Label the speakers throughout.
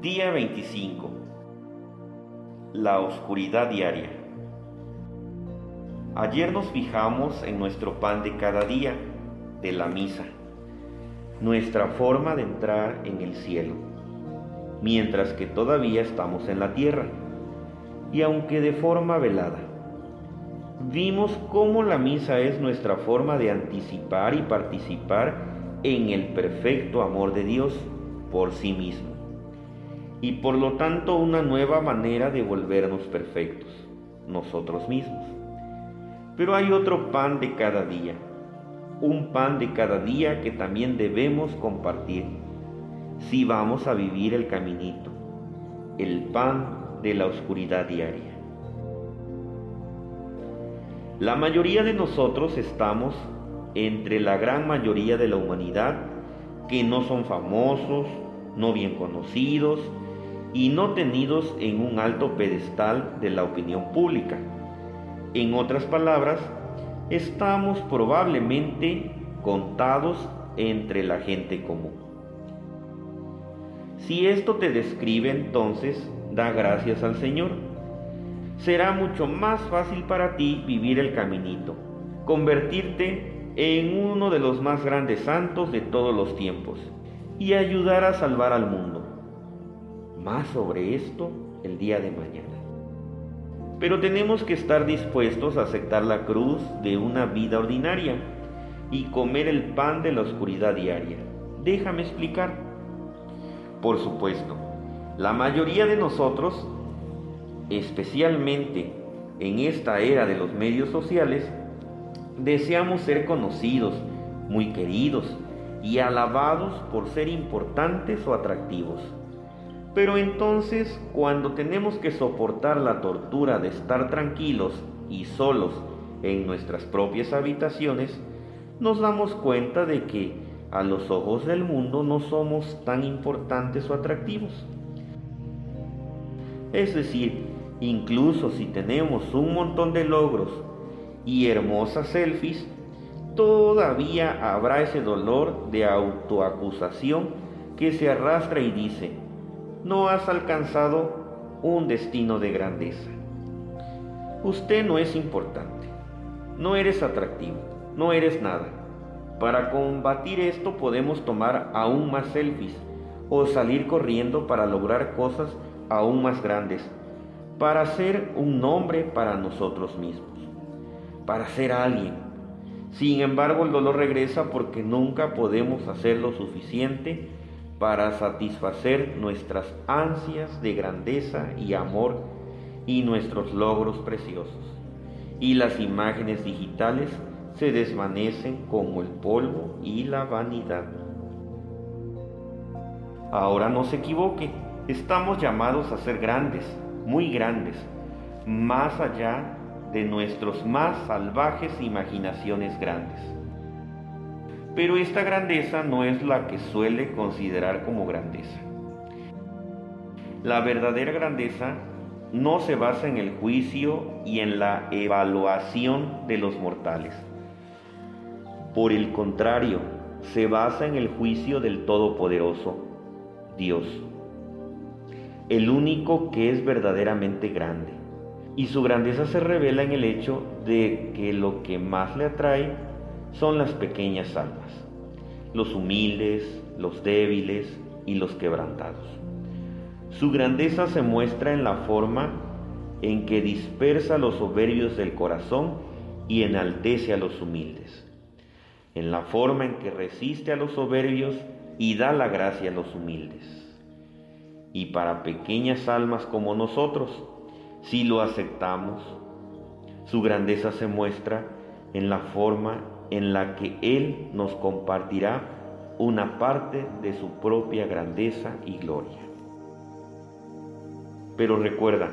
Speaker 1: Día 25. La oscuridad diaria. Ayer nos fijamos en nuestro pan de cada día, de la misa, nuestra forma de entrar en el cielo, mientras que todavía estamos en la tierra, y aunque de forma velada. Vimos cómo la misa es nuestra forma de anticipar y participar en el perfecto amor de Dios por sí mismo y por lo tanto una nueva manera de volvernos perfectos, nosotros mismos. Pero hay otro pan de cada día, un pan de cada día que también debemos compartir si vamos a vivir el caminito, el pan de la oscuridad diaria. La mayoría de nosotros estamos entre la gran mayoría de la humanidad que no son famosos, no bien conocidos, y no tenidos en un alto pedestal de la opinión pública. En otras palabras, estamos probablemente contados entre la gente común. Si esto te describe entonces, da gracias al Señor. Será mucho más fácil para ti vivir el caminito, convertirte en uno de los más grandes santos de todos los tiempos y ayudar a salvar al mundo. Más sobre esto el día de mañana. Pero tenemos que estar dispuestos a aceptar la cruz de una vida ordinaria y comer el pan de la oscuridad diaria. Déjame explicar. Por supuesto, la mayoría de nosotros, especialmente en esta era de los medios sociales, deseamos ser conocidos, muy queridos y alabados por ser importantes o atractivos. Pero entonces, cuando tenemos que soportar la tortura de estar tranquilos y solos en nuestras propias habitaciones, nos damos cuenta de que a los ojos del mundo no somos tan importantes o atractivos. Es decir, incluso si tenemos un montón de logros y hermosas selfies, todavía habrá ese dolor de autoacusación que se arrastra y dice, no has alcanzado un destino de grandeza. Usted no es importante, no eres atractivo, no eres nada. Para combatir esto podemos tomar aún más selfies o salir corriendo para lograr cosas aún más grandes, para ser un nombre para nosotros mismos, para ser alguien. Sin embargo, el dolor regresa porque nunca podemos hacer lo suficiente para satisfacer nuestras ansias de grandeza y amor y nuestros logros preciosos. Y las imágenes digitales se desvanecen como el polvo y la vanidad. Ahora no se equivoque, estamos llamados a ser grandes, muy grandes, más allá de nuestros más salvajes imaginaciones grandes. Pero esta grandeza no es la que suele considerar como grandeza. La verdadera grandeza no se basa en el juicio y en la evaluación de los mortales. Por el contrario, se basa en el juicio del Todopoderoso, Dios, el único que es verdaderamente grande. Y su grandeza se revela en el hecho de que lo que más le atrae son las pequeñas almas, los humildes, los débiles y los quebrantados. Su grandeza se muestra en la forma en que dispersa los soberbios del corazón y enaltece a los humildes, en la forma en que resiste a los soberbios y da la gracia a los humildes. Y para pequeñas almas como nosotros, si lo aceptamos, su grandeza se muestra en la forma en la que Él nos compartirá una parte de su propia grandeza y gloria. Pero recuerda,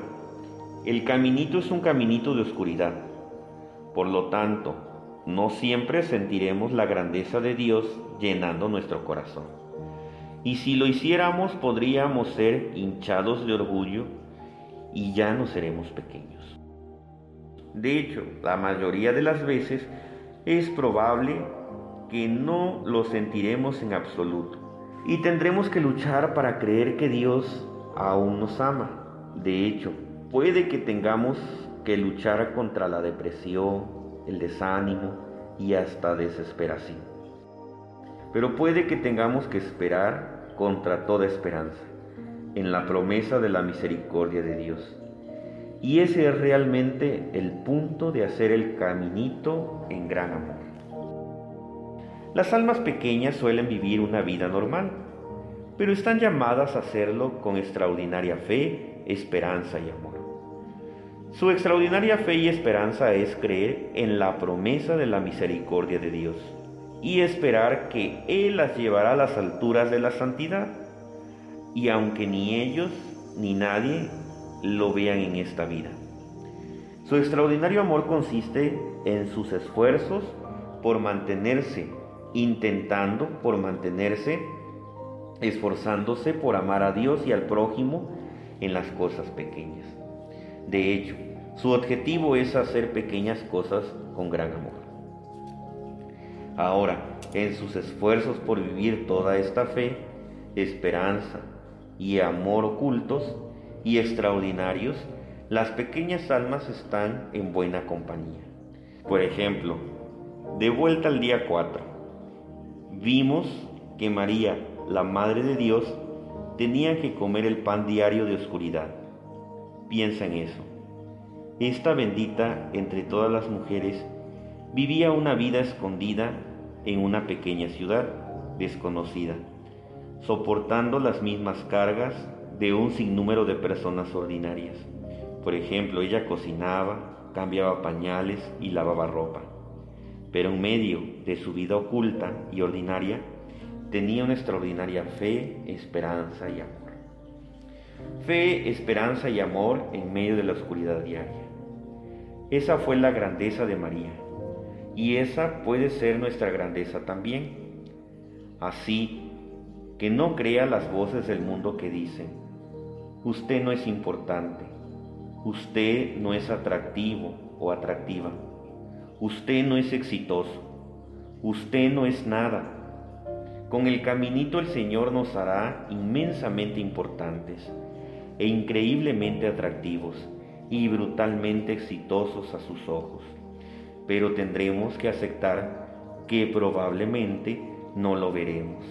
Speaker 1: el caminito es un caminito de oscuridad. Por lo tanto, no siempre sentiremos la grandeza de Dios llenando nuestro corazón. Y si lo hiciéramos podríamos ser hinchados de orgullo y ya no seremos pequeños. De hecho, la mayoría de las veces es probable que no lo sentiremos en absoluto y tendremos que luchar para creer que Dios aún nos ama. De hecho, puede que tengamos que luchar contra la depresión, el desánimo y hasta desesperación. Pero puede que tengamos que esperar contra toda esperanza, en la promesa de la misericordia de Dios. Y ese es realmente el punto de hacer el caminito en gran amor. Las almas pequeñas suelen vivir una vida normal, pero están llamadas a hacerlo con extraordinaria fe, esperanza y amor. Su extraordinaria fe y esperanza es creer en la promesa de la misericordia de Dios y esperar que Él las llevará a las alturas de la santidad. Y aunque ni ellos ni nadie lo vean en esta vida. Su extraordinario amor consiste en sus esfuerzos por mantenerse, intentando por mantenerse, esforzándose por amar a Dios y al prójimo en las cosas pequeñas. De hecho, su objetivo es hacer pequeñas cosas con gran amor. Ahora, en sus esfuerzos por vivir toda esta fe, esperanza y amor ocultos y extraordinarios, las pequeñas almas están en buena compañía. Por ejemplo, de vuelta al día 4, vimos que María, la Madre de Dios, tenía que comer el pan diario de oscuridad. Piensa en eso. Esta bendita entre todas las mujeres vivía una vida escondida en una pequeña ciudad desconocida, soportando las mismas cargas de un sinnúmero de personas ordinarias. Por ejemplo, ella cocinaba, cambiaba pañales y lavaba ropa, pero en medio de su vida oculta y ordinaria tenía una extraordinaria fe, esperanza y amor. Fe, esperanza y amor en medio de la oscuridad diaria. Esa fue la grandeza de María y esa puede ser nuestra grandeza también. Así que no crea las voces del mundo que dicen, usted no es importante, usted no es atractivo o atractiva, usted no es exitoso, usted no es nada. Con el caminito el Señor nos hará inmensamente importantes e increíblemente atractivos y brutalmente exitosos a sus ojos, pero tendremos que aceptar que probablemente no lo veremos.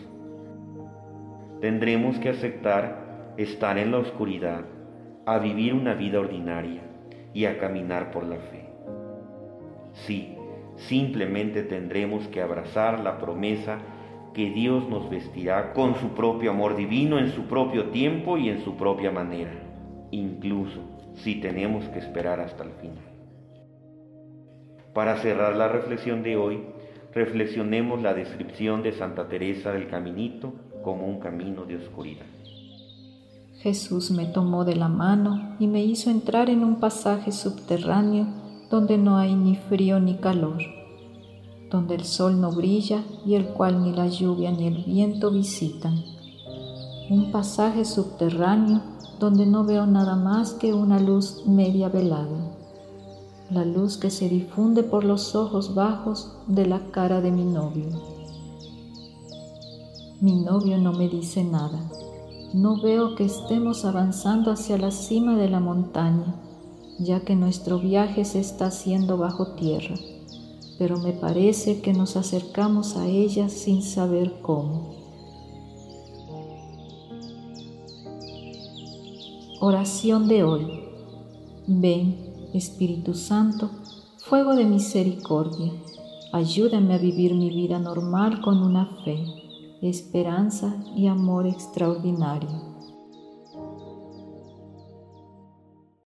Speaker 1: Tendremos que aceptar estar en la oscuridad, a vivir una vida ordinaria y a caminar por la fe. Sí, simplemente tendremos que abrazar la promesa que Dios nos vestirá con su propio amor divino en su propio tiempo y en su propia manera, incluso si tenemos que esperar hasta el final. Para cerrar la reflexión de hoy, reflexionemos la descripción de Santa Teresa del Caminito como un camino de oscuridad.
Speaker 2: Jesús me tomó de la mano y me hizo entrar en un pasaje subterráneo donde no hay ni frío ni calor, donde el sol no brilla y el cual ni la lluvia ni el viento visitan. Un pasaje subterráneo donde no veo nada más que una luz media velada, la luz que se difunde por los ojos bajos de la cara de mi novio. Mi novio no me dice nada, no veo que estemos avanzando hacia la cima de la montaña, ya que nuestro viaje se está haciendo bajo tierra, pero me parece que nos acercamos a ella sin saber cómo. Oración de hoy. Ven, Espíritu Santo, fuego de misericordia, ayúdame a vivir mi vida normal con una fe, esperanza y amor extraordinario.